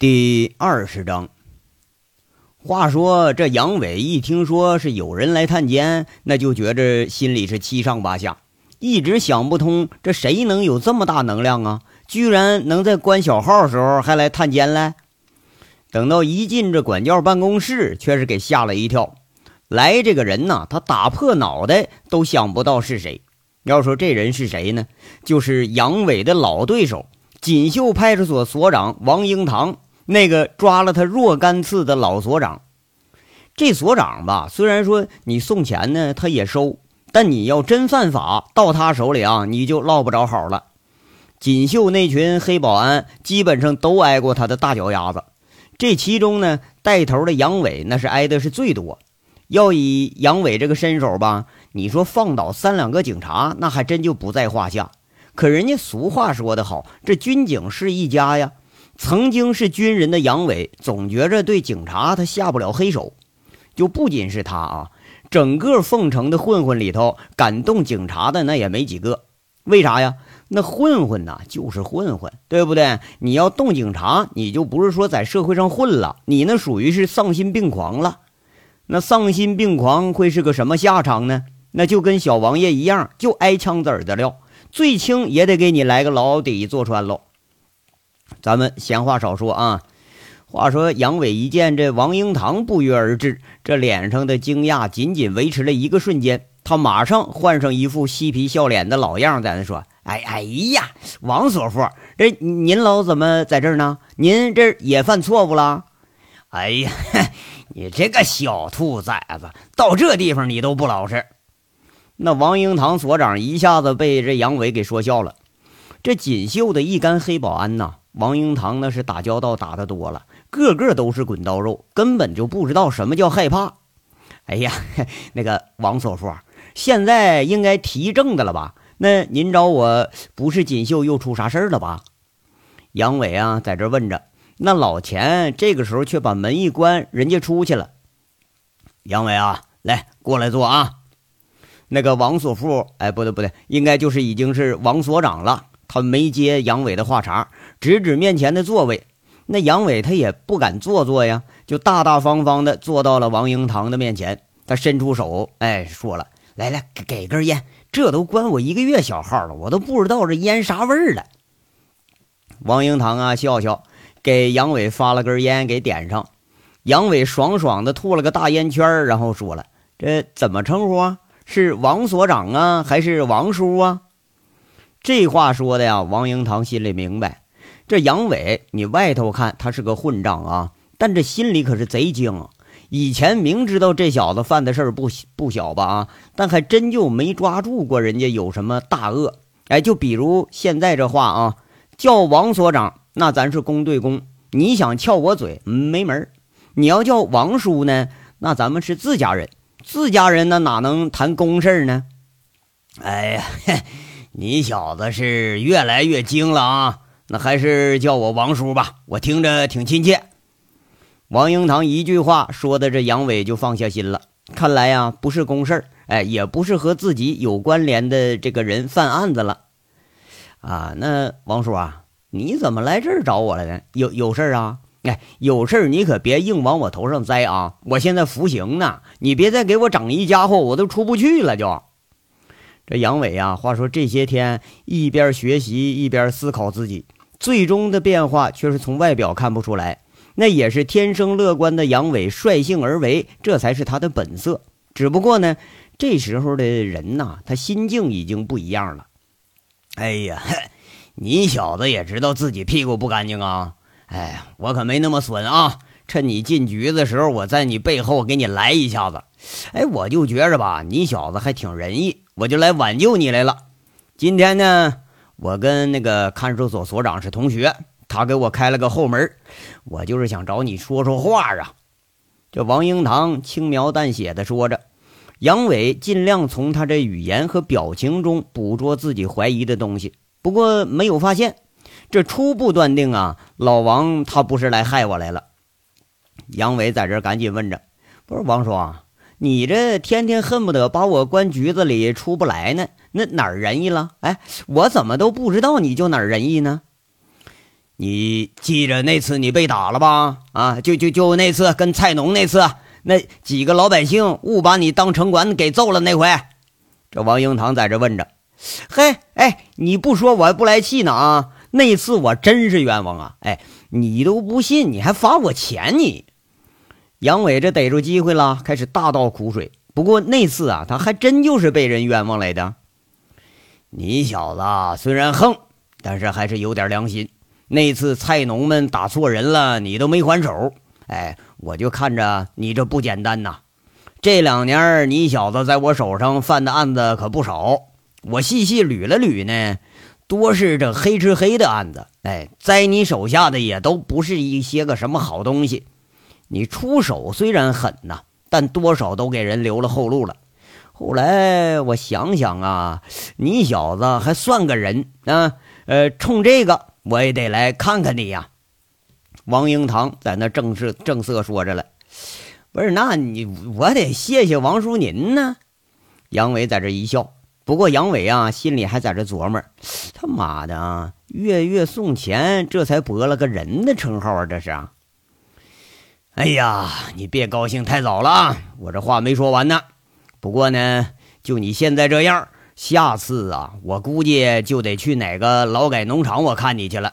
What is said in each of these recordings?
第二十章。话说这杨伟一听说是有人来探监，那就觉着心里是七上八下，一直想不通这谁能有这么大能量啊？居然能在关小号时候还来探监来。等到一进这管教办公室，却是给吓了一跳。来这个人呐，他打破脑袋都想不到是谁。要说这人是谁呢？就是杨伟的老对手。锦绣派出所所长王英堂，那个抓了他若干次的老所长，这所长吧，虽然说你送钱呢，他也收，但你要真犯法，到他手里啊，你就落不着好了。锦绣那群黑保安基本上都挨过他的大脚丫子，这其中呢，带头的杨伟那是挨的是最多。要以杨伟这个身手吧，你说放倒三两个警察，那还真就不在话下。可人家俗话说得好，这军警是一家呀。曾经是军人的杨伟，总觉着对警察他下不了黑手。就不仅是他啊，整个凤城的混混里头，敢动警察的那也没几个。为啥呀？那混混呐，就是混混，对不对？你要动警察，你就不是说在社会上混了，你那属于是丧心病狂了。那丧心病狂会是个什么下场呢？那就跟小王爷一样，就挨枪子儿的料。最轻也得给你来个牢底坐穿喽。咱们闲话少说啊。话说杨伟一见这王英堂不约而至，这脸上的惊讶仅仅维持了一个瞬间，他马上换上一副嬉皮笑脸的老样，在那说：“哎哎呀，王所副，这您老怎么在这儿呢？您这也犯错误了？哎呀，你这个小兔崽子，到这地方你都不老实。”那王英堂所长一下子被这杨伟给说笑了。这锦绣的一干黑保安呐，王英堂那是打交道打得多了，个个都是滚刀肉，根本就不知道什么叫害怕。哎呀，那个王所副，现在应该提正的了吧？那您找我不是锦绣又出啥事儿了吧？杨伟啊，在这问着。那老钱这个时候却把门一关，人家出去了。杨伟啊，来过来坐啊。那个王所富，哎，不对不对，应该就是已经是王所长了。他没接杨伟的话茬，指指面前的座位。那杨伟他也不敢坐坐呀，就大大方方的坐到了王英堂的面前。他伸出手，哎，说了：“来来，给根烟。这都关我一个月小号了，我都不知道这烟啥味儿了。”王英堂啊，笑笑，给杨伟发了根烟，给点上。杨伟爽爽的吐了个大烟圈，然后说了：“这怎么称呼啊？”是王所长啊，还是王叔啊？这话说的呀，王英堂心里明白。这杨伟，你外头看他是个混账啊，但这心里可是贼精。以前明知道这小子犯的事儿不不小吧啊，但还真就没抓住过人家有什么大恶。哎，就比如现在这话啊，叫王所长，那咱是公对公，你想撬我嘴没门你要叫王叔呢，那咱们是自家人。自家人那，哪能谈公事呢？哎呀，你小子是越来越精了啊！那还是叫我王叔吧，我听着挺亲切。王英堂一句话说的，这杨伟就放下心了。看来呀，不是公事哎，也不是和自己有关联的这个人犯案子了。啊，那王叔啊，你怎么来这儿找我来呢？有有事啊？哎，有事儿你可别硬往我头上栽啊！我现在服刑呢，你别再给我整一家伙，我都出不去了。就这杨伟啊，话说这些天一边学习一边思考自己，最终的变化却是从外表看不出来。那也是天生乐观的杨伟率性而为，这才是他的本色。只不过呢，这时候的人呐，他心境已经不一样了。哎呀，你小子也知道自己屁股不干净啊！哎，我可没那么损啊！趁你进局的时候，我在你背后给你来一下子。哎，我就觉着吧，你小子还挺仁义，我就来挽救你来了。今天呢，我跟那个看守所所长是同学，他给我开了个后门，我就是想找你说说话啊。这王英堂轻描淡写的说着，杨伟尽量从他这语言和表情中捕捉自己怀疑的东西，不过没有发现。这初步断定啊，老王他不是来害我来了。杨伟在这赶紧问着：“不是王叔，你这天天恨不得把我关局子里出不来呢？那哪儿仁义了？哎，我怎么都不知道你就哪儿仁义呢？”你记着那次你被打了吧？啊，就就就那次跟菜农那次，那几个老百姓误把你当城管给揍了那回。这王英堂在这问着：“嘿，哎，你不说我还不来气呢啊！那次我真是冤枉啊！哎，你都不信，你还罚我钱你？”杨伟这逮住机会了，开始大倒苦水。不过那次啊，他还真就是被人冤枉来的。你小子虽然横，但是还是有点良心。那次菜农们打错人了，你都没还手。哎，我就看着你这不简单呐。这两年你小子在我手上犯的案子可不少，我细细捋了捋呢，多是这黑吃黑的案子。哎，在你手下的也都不是一些个什么好东西。你出手虽然狠呐，但多少都给人留了后路了。后来我想想啊，你小子还算个人啊！呃，冲这个我也得来看看你呀。王英堂在那正式正色说着了：“不是，那你我得谢谢王叔您呢。”杨伟在这一笑。不过杨伟啊，心里还在这琢磨：他妈的啊，月月送钱，这才博了个人的称号啊！这是。哎呀，你别高兴太早了啊！我这话没说完呢。不过呢，就你现在这样，下次啊，我估计就得去哪个劳改农场我看你去了。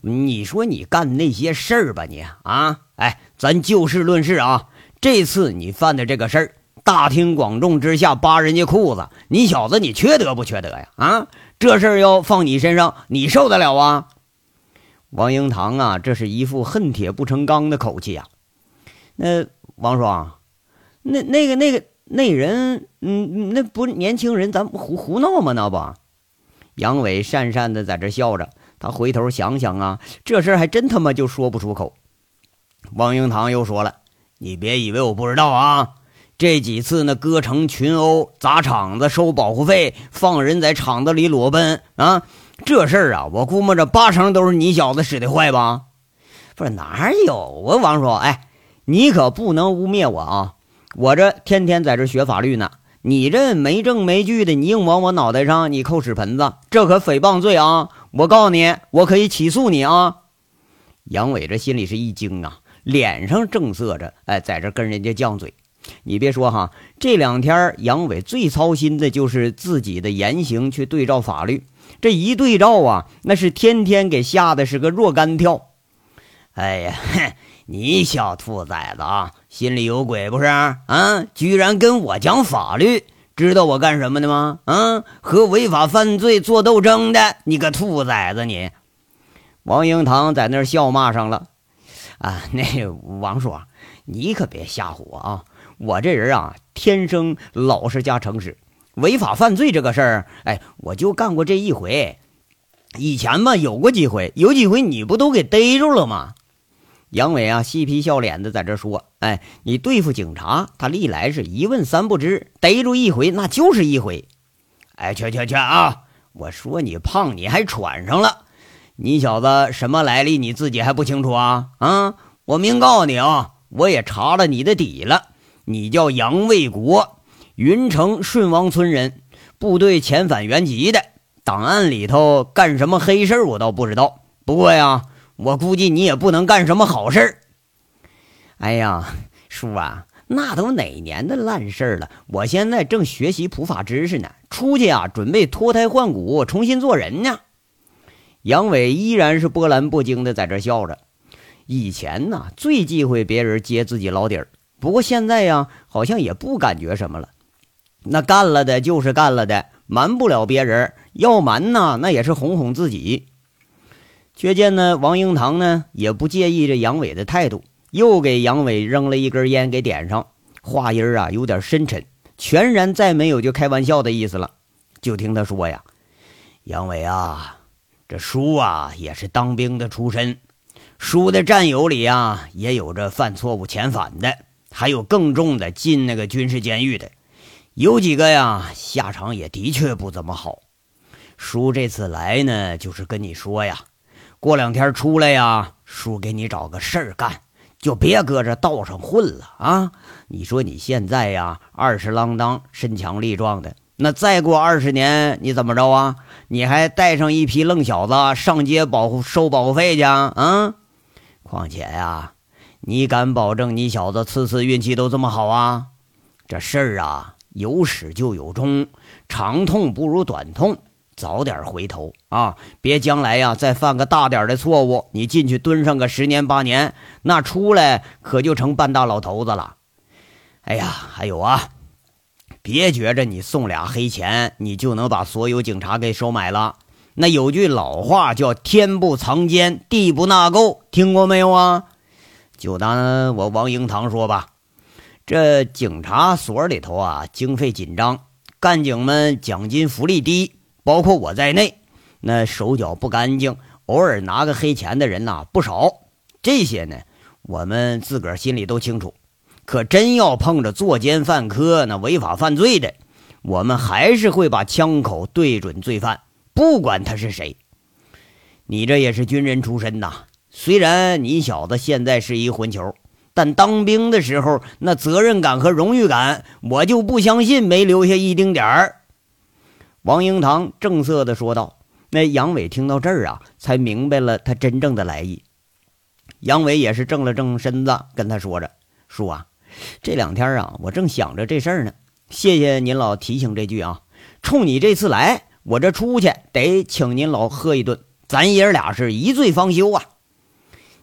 你说你干那些事儿吧，你啊，哎，咱就事论事啊。这次你犯的这个事儿，大庭广众之下扒人家裤子，你小子你缺德不缺德呀？啊，这事儿要放你身上，你受得了啊？王英堂啊，这是一副恨铁不成钢的口气呀。那王爽，那那个那个那人，嗯，那不年轻人，咱胡胡闹吗？那不？杨伟讪讪的在这笑着，他回头想想啊，这事儿还真他妈就说不出口。王英堂又说了：“你别以为我不知道啊，这几次那割城群殴、砸场子、收保护费、放人在场子里裸奔啊。”这事儿啊，我估摸着八成都是你小子使的坏吧？不是哪有啊，王叔，哎，你可不能污蔑我啊！我这天天在这学法律呢，你这没证没据的，你硬往我脑袋上你扣屎盆子，这可诽谤罪啊！我告诉你，我可以起诉你啊！杨伟这心里是一惊啊，脸上正色着，哎，在这跟人家犟嘴。你别说哈，这两天杨伟最操心的就是自己的言行去对照法律。这一对照啊，那是天天给吓得是个若干跳。哎呀，你小兔崽子啊，心里有鬼不是？啊，居然跟我讲法律，知道我干什么的吗？啊，和违法犯罪做斗争的，你个兔崽子你！王英堂在那儿笑骂上了。啊，那王叔，你可别吓唬我啊！我这人啊，天生老实加诚实。违法犯罪这个事儿，哎，我就干过这一回。以前吧，有过几回，有几回你不都给逮住了吗？杨伟啊，嬉皮笑脸的在这说：“哎，你对付警察，他历来是一问三不知，逮住一回那就是一回。哎，去去去啊！我说你胖，你还喘上了？你小子什么来历，你自己还不清楚啊？啊！我明告诉你啊，我也查了你的底了，你叫杨卫国。”云城顺王村人，部队遣返原籍的，档案里头干什么黑事我倒不知道。不过呀，我估计你也不能干什么好事哎呀，叔啊，那都哪年的烂事了？我现在正学习普法知识呢，出去啊，准备脱胎换骨，重新做人呢。杨伟依然是波澜不惊的在这笑着。以前呢，最忌讳别人揭自己老底儿，不过现在呀，好像也不感觉什么了。那干了的就是干了的，瞒不了别人。要瞒呢，那也是哄哄自己。却见呢，王英堂呢也不介意这杨伟的态度，又给杨伟扔了一根烟给点上，话音啊有点深沉，全然再没有就开玩笑的意思了。就听他说呀：“杨伟啊，这叔啊也是当兵的出身，叔的战友里啊也有着犯错误遣返的，还有更重的进那个军事监狱的。”有几个呀，下场也的确不怎么好。叔这次来呢，就是跟你说呀，过两天出来呀，叔给你找个事儿干，就别搁这道上混了啊！你说你现在呀，二十郎当，身强力壮的，那再过二十年，你怎么着啊？你还带上一批愣小子上街保护收保护费去啊？况且呀，你敢保证你小子次次运气都这么好啊？这事儿啊，有始就有终，长痛不如短痛，早点回头啊！别将来呀再犯个大点的错误，你进去蹲上个十年八年，那出来可就成半大老头子了。哎呀，还有啊，别觉着你送俩黑钱，你就能把所有警察给收买了。那有句老话叫“天不藏奸，地不纳垢”，听过没有啊？就当我王英堂说吧。这警察所里头啊，经费紧张，干警们奖金福利低，包括我在内，那手脚不干净，偶尔拿个黑钱的人呐不少。这些呢，我们自个儿心里都清楚。可真要碰着作奸犯科、那违法犯罪的，我们还是会把枪口对准罪犯，不管他是谁。你这也是军人出身呐，虽然你小子现在是一混球。但当兵的时候，那责任感和荣誉感，我就不相信没留下一丁点儿。王英堂正色的说道。那杨伟听到这儿啊，才明白了他真正的来意。杨伟也是正了正身子，跟他说着：“叔啊，这两天啊，我正想着这事儿呢。谢谢您老提醒这句啊。冲你这次来，我这出去得请您老喝一顿，咱爷俩是一醉方休啊。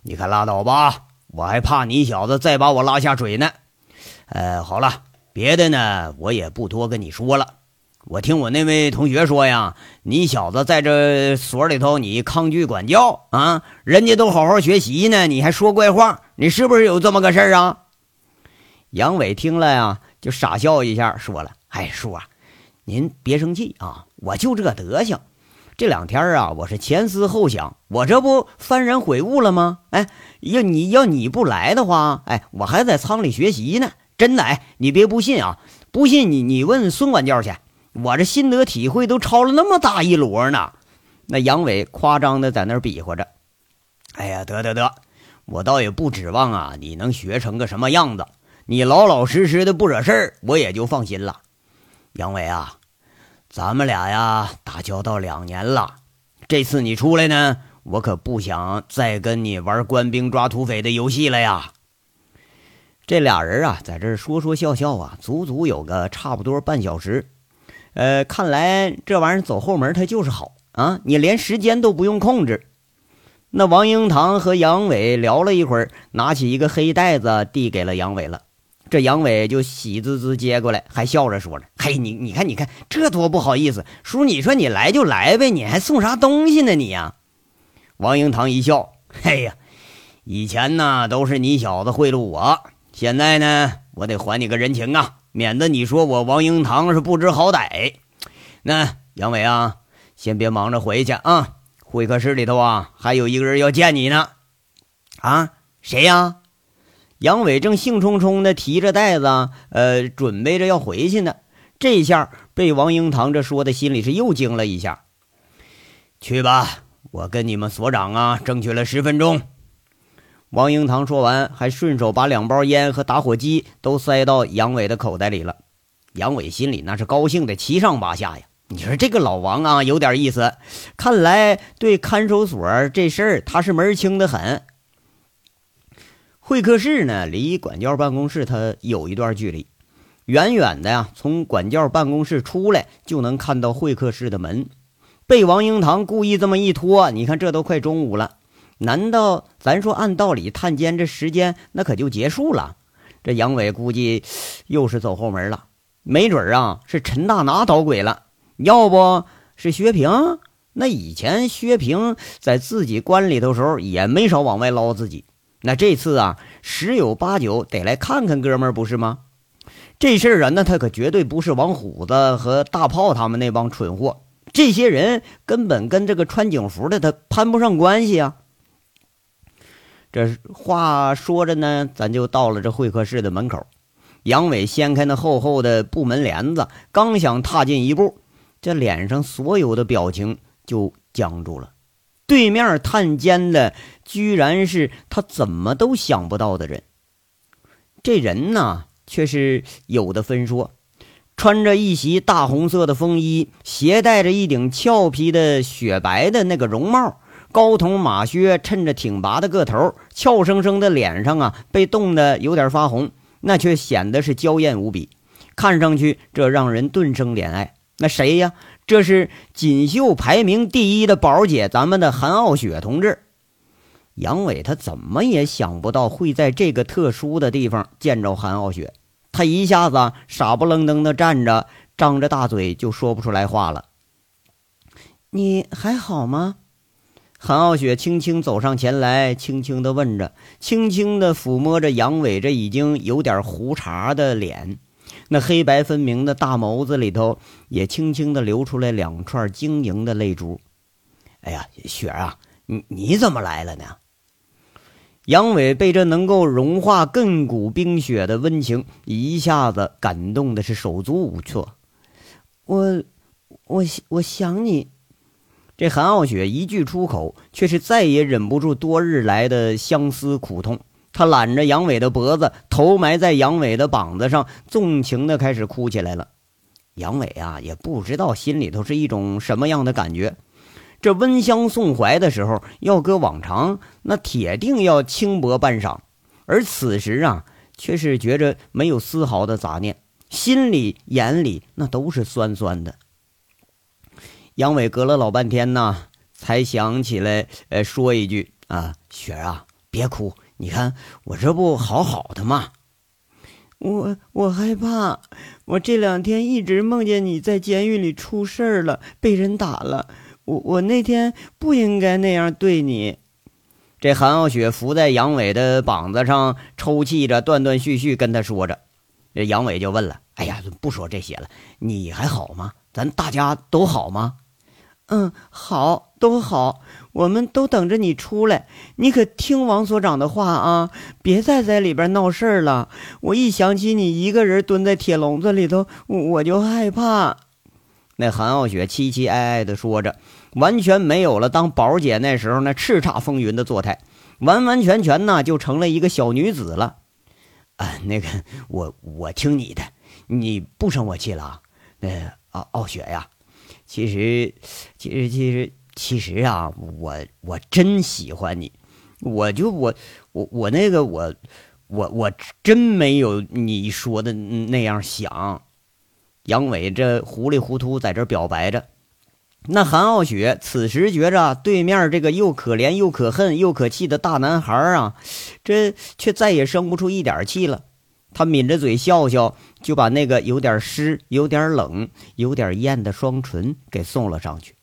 你可拉倒吧。”我还怕你小子再把我拉下水呢。呃，好了，别的呢我也不多跟你说了。我听我那位同学说呀，你小子在这所里头，你抗拒管教啊，人家都好好学习呢，你还说怪话，你是不是有这么个事儿啊？杨伟听了呀，就傻笑一下，说了：“哎，叔啊，您别生气啊，我就这德行。”这两天啊，我是前思后想，我这不幡然悔悟了吗？哎，要你要你不来的话，哎，我还在仓里学习呢。真的，哎，你别不信啊，不信你你问孙管教去，我这心得体会都超了那么大一摞呢。那杨伟夸张的在那儿比划着，哎呀，得得得，我倒也不指望啊，你能学成个什么样子，你老老实实的不惹事儿，我也就放心了。杨伟啊。咱们俩呀，打交道两年了。这次你出来呢，我可不想再跟你玩官兵抓土匪的游戏了呀。这俩人啊，在这说说笑笑啊，足足有个差不多半小时。呃，看来这玩意儿走后门，它就是好啊，你连时间都不用控制。那王英堂和杨伟聊了一会儿，拿起一个黑袋子递给了杨伟了。这杨伟就喜滋滋接过来，还笑着说着：“嘿，你你看，你看，这多不好意思，叔，你说你来就来呗，你还送啥东西呢？你呀。”王英堂一笑：“嘿呀，以前呢都是你小子贿赂我，现在呢我得还你个人情啊，免得你说我王英堂是不知好歹。那杨伟啊，先别忙着回去啊，会客室里头啊还有一个人要见你呢。啊，谁呀？”杨伟正兴冲冲地提着袋子，呃，准备着要回去呢。这下被王英堂这说的，心里是又惊了一下。去吧，我跟你们所长啊争取了十分钟。王英堂说完，还顺手把两包烟和打火机都塞到杨伟的口袋里了。杨伟心里那是高兴的七上八下呀。你说这个老王啊，有点意思，看来对看守所这事儿他是门清的很。会客室呢，离管教办公室它有一段距离，远远的呀，从管教办公室出来就能看到会客室的门。被王英堂故意这么一拖，你看这都快中午了，难道咱说按道理探监这时间那可就结束了？这杨伟估计又是走后门了，没准啊是陈大拿捣鬼了，要不是薛平。那以前薛平在自己关里头时候也没少往外捞自己。那这次啊，十有八九得来看看哥们儿，不是吗？这事儿啊，那他可绝对不是王虎子和大炮他们那帮蠢货，这些人根本跟这个穿警服的他攀不上关系啊。这话说着呢，咱就到了这会客室的门口。杨伟掀开那厚厚的布门帘子，刚想踏进一步，这脸上所有的表情就僵住了。对面探监的，居然是他怎么都想不到的人。这人呢，却是有的分说，穿着一袭大红色的风衣，携带着一顶俏皮的雪白的那个绒帽，高筒马靴衬着挺拔的个头，俏生生的脸上啊被冻得有点发红，那却显得是娇艳无比，看上去这让人顿生怜爱。那谁呀？这是锦绣排名第一的宝姐，咱们的韩傲雪同志。杨伟他怎么也想不到会在这个特殊的地方见着韩傲雪，他一下子傻不愣登的站着，张着大嘴就说不出来话了。你还好吗？韩傲雪轻轻走上前来，轻轻的问着，轻轻的抚摸着杨伟这已经有点胡茬的脸，那黑白分明的大眸子里头也轻轻的流出来两串晶莹的泪珠。哎呀，雪儿啊，你你怎么来了呢？杨伟被这能够融化亘古冰雪的温情一下子感动的是手足无措。我，我我想你。这韩傲雪一句出口，却是再也忍不住多日来的相思苦痛。他揽着杨伟的脖子，头埋在杨伟的膀子上，纵情的开始哭起来了。杨伟啊，也不知道心里头是一种什么样的感觉。这温香送怀的时候，要搁往常，那铁定要轻薄半晌；而此时啊，却是觉着没有丝毫的杂念，心里眼里那都是酸酸的。杨伟隔了老半天呢，才想起来，呃，说一句：“啊，雪儿啊，别哭，你看我这不好好的吗？我我害怕，我这两天一直梦见你在监狱里出事儿了，被人打了。”我我那天不应该那样对你。这韩傲雪伏在杨伟的膀子上抽泣着，断断续续跟他说着。这杨伟就问了：“哎呀，不说这些了，你还好吗？咱大家都好吗？”“嗯，好，都好。我们都等着你出来。你可听王所长的话啊，别再在里边闹事儿了。我一想起你一个人蹲在铁笼子里头，我就害怕。”那韩傲雪凄凄哀哀的说着。完全没有了当宝姐那时候那叱咤风云的作态，完完全全呢就成了一个小女子了。啊，那个我我听你的，你不生我气了？那傲傲雪呀，其实其实其实其实啊，我我真喜欢你，我就我我我那个我我我真没有你说的那样想。杨伟这糊里糊涂在这表白着。那韩傲雪此时觉着对面这个又可怜又可恨又可气的大男孩啊，这却再也生不出一点气了。他抿着嘴笑笑，就把那个有点湿、有点冷、有点艳的双唇给送了上去。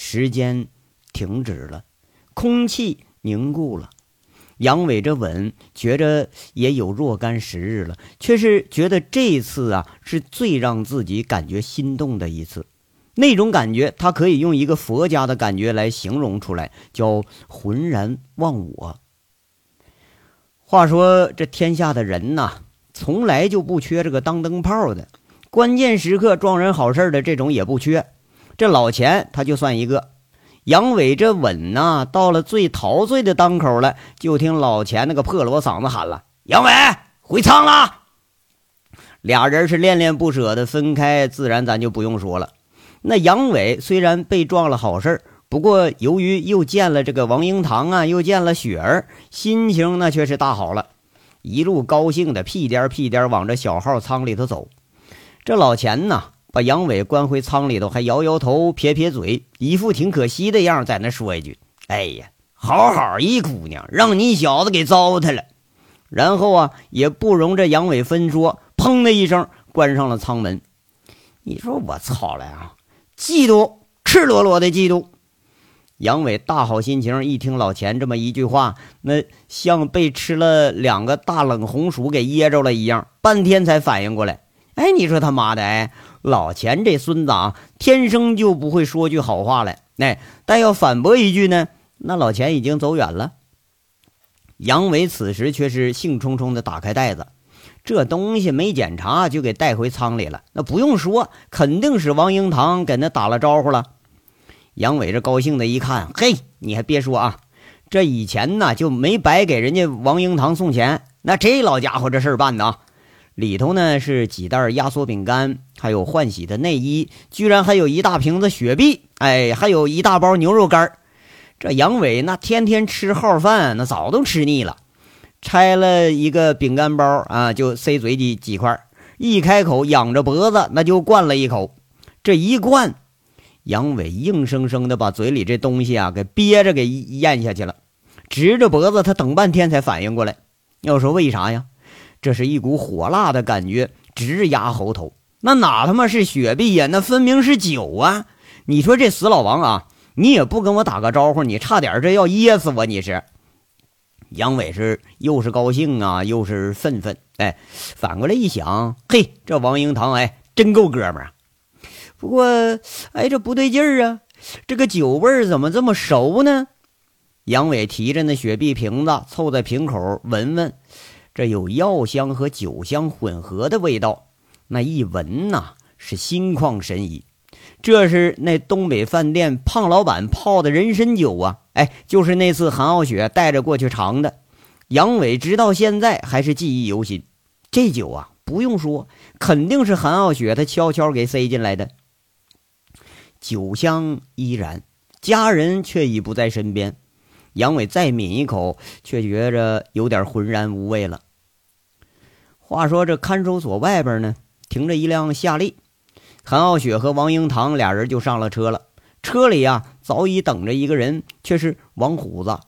时间停止了，空气凝固了。杨伟这吻觉着也有若干时日了，却是觉得这次啊是最让自己感觉心动的一次。那种感觉，他可以用一个佛家的感觉来形容出来，叫浑然忘我。话说这天下的人呐，从来就不缺这个当灯泡的，关键时刻撞人好事的这种也不缺。这老钱他就算一个。杨伟这吻呐，到了最陶醉的当口了，就听老钱那个破锣嗓子喊了：“杨伟回仓了。”俩人是恋恋不舍的分开，自然咱就不用说了。那杨伟虽然被撞了好事不过由于又见了这个王英堂啊，又见了雪儿，心情那却是大好了，一路高兴的屁颠屁颠往这小号仓里头走。这老钱呐，把杨伟关回舱里头，还摇摇头，撇撇嘴，一副挺可惜的样，在那说一句：“哎呀，好好一姑娘，让你小子给糟蹋了。”然后啊，也不容这杨伟分说，砰的一声关上了舱门。你说我操了啊！嫉妒，赤裸裸的嫉妒。杨伟大好心情，一听老钱这么一句话，那像被吃了两个大冷红薯给噎着了一样，半天才反应过来。哎，你说他妈的，哎，老钱这孙子啊，天生就不会说句好话来。哎，但要反驳一句呢，那老钱已经走远了。杨伟此时却是兴冲冲的打开袋子。这东西没检查就给带回仓里了，那不用说，肯定是王英堂给那打了招呼了。杨伟这高兴的一看，嘿，你还别说啊，这以前呢就没白给人家王英堂送钱，那这老家伙这事儿办的啊，里头呢是几袋压缩饼干，还有换洗的内衣，居然还有一大瓶子雪碧，哎，还有一大包牛肉干这杨伟那天天吃号饭，那早都吃腻了。拆了一个饼干包啊，就塞嘴里几块，一开口仰着脖子，那就灌了一口。这一灌，杨伟硬生生的把嘴里这东西啊给憋着给咽下去了，直着脖子，他等半天才反应过来。要说为啥呀？这是一股火辣的感觉直压喉头，那哪他妈是雪碧呀？那分明是酒啊！你说这死老王啊，你也不跟我打个招呼，你差点这要噎死我！你是杨伟是又是高兴啊，又是愤愤。哎，反过来一想，嘿，这王英堂哎，真够哥们儿。不过，哎，这不对劲儿啊，这个酒味儿怎么这么熟呢？杨伟提着那雪碧瓶子，凑在瓶口闻闻。这有药香和酒香混合的味道，那一闻呐是心旷神怡。这是那东北饭店胖老板泡的人参酒啊！哎，就是那次韩傲雪带着过去尝的。杨伟直到现在还是记忆犹新。这酒啊，不用说，肯定是韩傲雪他悄悄给塞进来的。酒香依然，家人却已不在身边。杨伟再抿一口，却觉着有点浑然无味了。话说这看守所外边呢，停着一辆夏利，韩傲雪和王英堂俩人就上了车了。车里呀，早已等着一个人，却是王虎子。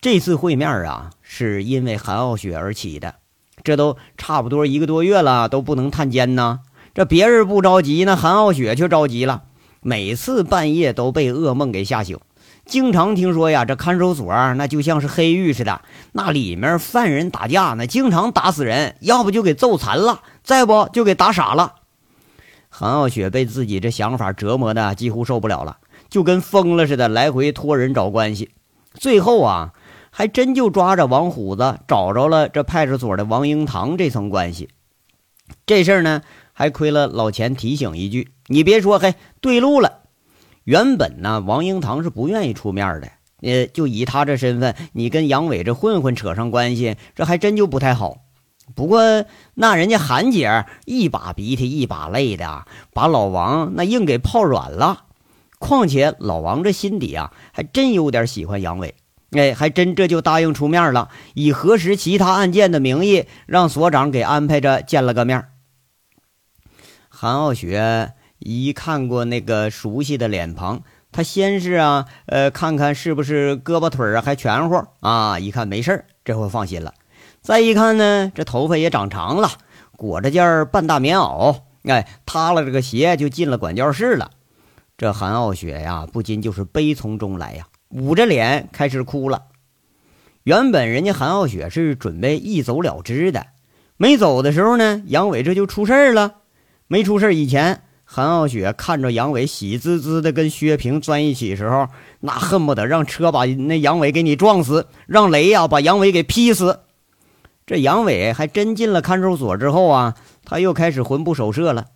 这次会面啊，是因为韩傲雪而起的。这都差不多一个多月了，都不能探监呢。这别人不着急，那韩傲雪却着急了，每次半夜都被噩梦给吓醒。经常听说呀，这看守所那就像是黑狱似的，那里面犯人打架，那经常打死人，要不就给揍残了，再不就给打傻了。韩傲雪被自己这想法折磨的几乎受不了了，就跟疯了似的，来回托人找关系。最后啊，还真就抓着王虎子找着了这派出所的王英堂这层关系。这事儿呢，还亏了老钱提醒一句，你别说，嘿，对路了。原本呢，王英堂是不愿意出面的。呃，就以他这身份，你跟杨伟这混混扯上关系，这还真就不太好。不过那人家韩姐一把鼻涕一把泪的，把老王那硬给泡软了。况且老王这心底啊，还真有点喜欢杨伟。哎，还真这就答应出面了，以核实其他案件的名义，让所长给安排着见了个面。韩傲雪。一看过那个熟悉的脸庞，他先是啊，呃，看看是不是胳膊腿啊还全乎啊？一看没事儿，这回放心了。再一看呢，这头发也长长了，裹着件半大棉袄，哎，塌了这个鞋就进了管教室了。这韩傲雪呀，不禁就是悲从中来呀，捂着脸开始哭了。原本人家韩傲雪是准备一走了之的，没走的时候呢，杨伟这就出事儿了。没出事以前。韩傲雪看着杨伟喜滋滋的跟薛平钻一起时候，那恨不得让车把那杨伟给你撞死，让雷呀把杨伟给劈死。这杨伟还真进了看守所之后啊，他又开始魂不守舍了。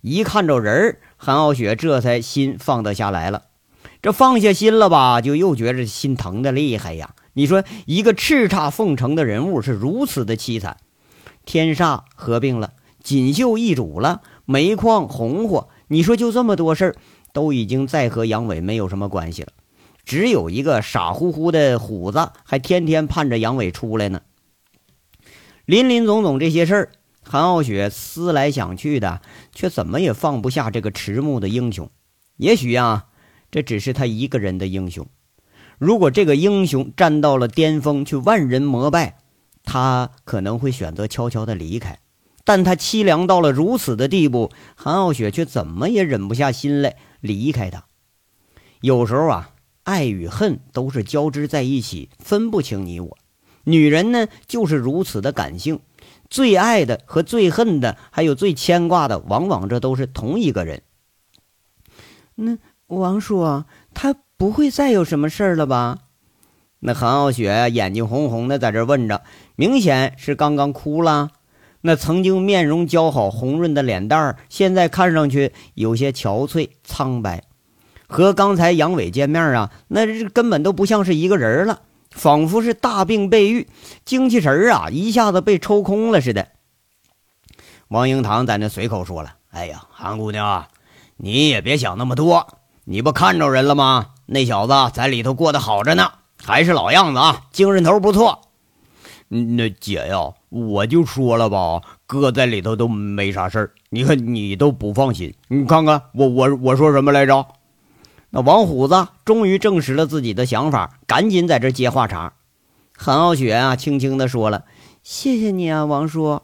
一看着人韩傲雪这才心放得下来了。这放下心了吧，就又觉着心疼的厉害呀。你说一个叱咤凤城的人物是如此的凄惨，天煞合并了，锦绣易主了。煤矿红火，你说就这么多事儿，都已经再和杨伟没有什么关系了，只有一个傻乎乎的虎子，还天天盼着杨伟出来呢。林林总总这些事儿，韩傲雪思来想去的，却怎么也放不下这个迟暮的英雄。也许啊，这只是他一个人的英雄。如果这个英雄站到了巅峰，去万人膜拜，他可能会选择悄悄的离开。但他凄凉到了如此的地步，韩傲雪却怎么也忍不下心来离开他。有时候啊，爱与恨都是交织在一起，分不清你我。女人呢，就是如此的感性，最爱的和最恨的，还有最牵挂的，往往这都是同一个人。那王叔，他不会再有什么事儿了吧？那韩傲雪眼睛红红的，在这问着，明显是刚刚哭了。那曾经面容姣好、红润的脸蛋儿，现在看上去有些憔悴、苍白，和刚才杨伟见面啊，那这根本都不像是一个人了，仿佛是大病被愈，精气神儿啊一下子被抽空了似的。王英堂在那随口说了：“哎呀，韩姑娘，啊你也别想那么多，你不看着人了吗？那小子在里头过得好着呢，还是老样子啊，精神头不错。”那姐呀，我就说了吧，哥在里头都没啥事儿。你看你都不放心，你看看我我我说什么来着？那王虎子终于证实了自己的想法，赶紧在这接话茬。韩傲雪啊，轻轻地说了：“谢谢你啊，王叔。”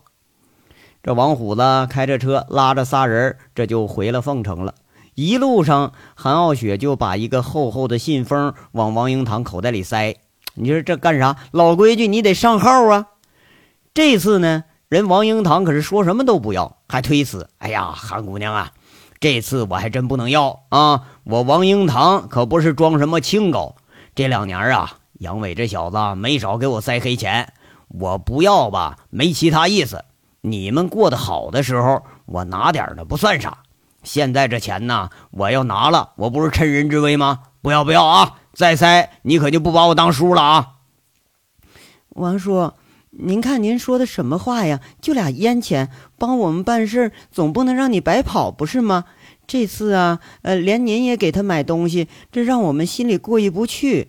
这王虎子开着车拉着仨人，这就回了凤城了。一路上，韩傲雪就把一个厚厚的信封往王英堂口袋里塞。你说这干啥？老规矩，你得上号啊！这次呢，人王英堂可是说什么都不要，还推辞。哎呀，韩姑娘啊，这次我还真不能要啊！我王英堂可不是装什么清高。这两年啊，杨伟这小子没少给我塞黑钱，我不要吧，没其他意思。你们过得好的时候，我拿点的不算啥。现在这钱呢，我要拿了，我不是趁人之危吗？不要不要啊！再塞，你可就不把我当叔了啊！王叔，您看您说的什么话呀？就俩烟钱，帮我们办事，总不能让你白跑，不是吗？这次啊，呃，连您也给他买东西，这让我们心里过意不去。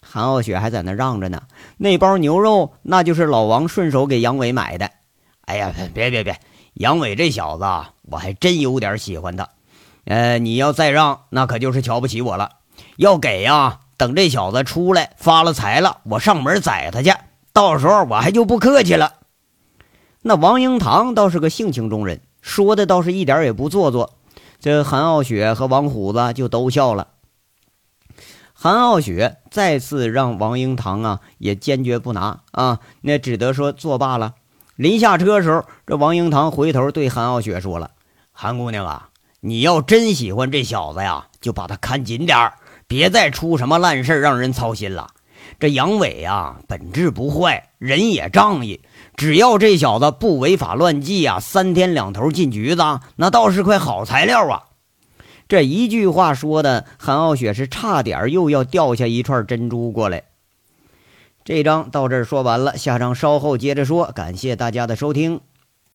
韩傲雪还在那让着呢，那包牛肉那就是老王顺手给杨伟买的。哎呀，别别别，杨伟这小子，我还真有点喜欢他。呃，你要再让，那可就是瞧不起我了。要给呀！等这小子出来发了财了，我上门宰他去。到时候我还就不客气了。那王英堂倒是个性情中人，说的倒是一点也不做作。这韩傲雪和王虎子就都笑了。韩傲雪再次让王英堂啊也坚决不拿啊，那只得说作罢了。临下车的时候，这王英堂回头对韩傲雪说了：“韩姑娘啊，你要真喜欢这小子呀，就把他看紧点儿。”别再出什么烂事让人操心了。这杨伟呀，本质不坏，人也仗义。只要这小子不违法乱纪啊，三天两头进局子，那倒是块好材料啊。这一句话说的，韩傲雪是差点又要掉下一串珍珠过来。这章到这儿说完了，下章稍后接着说。感谢大家的收听。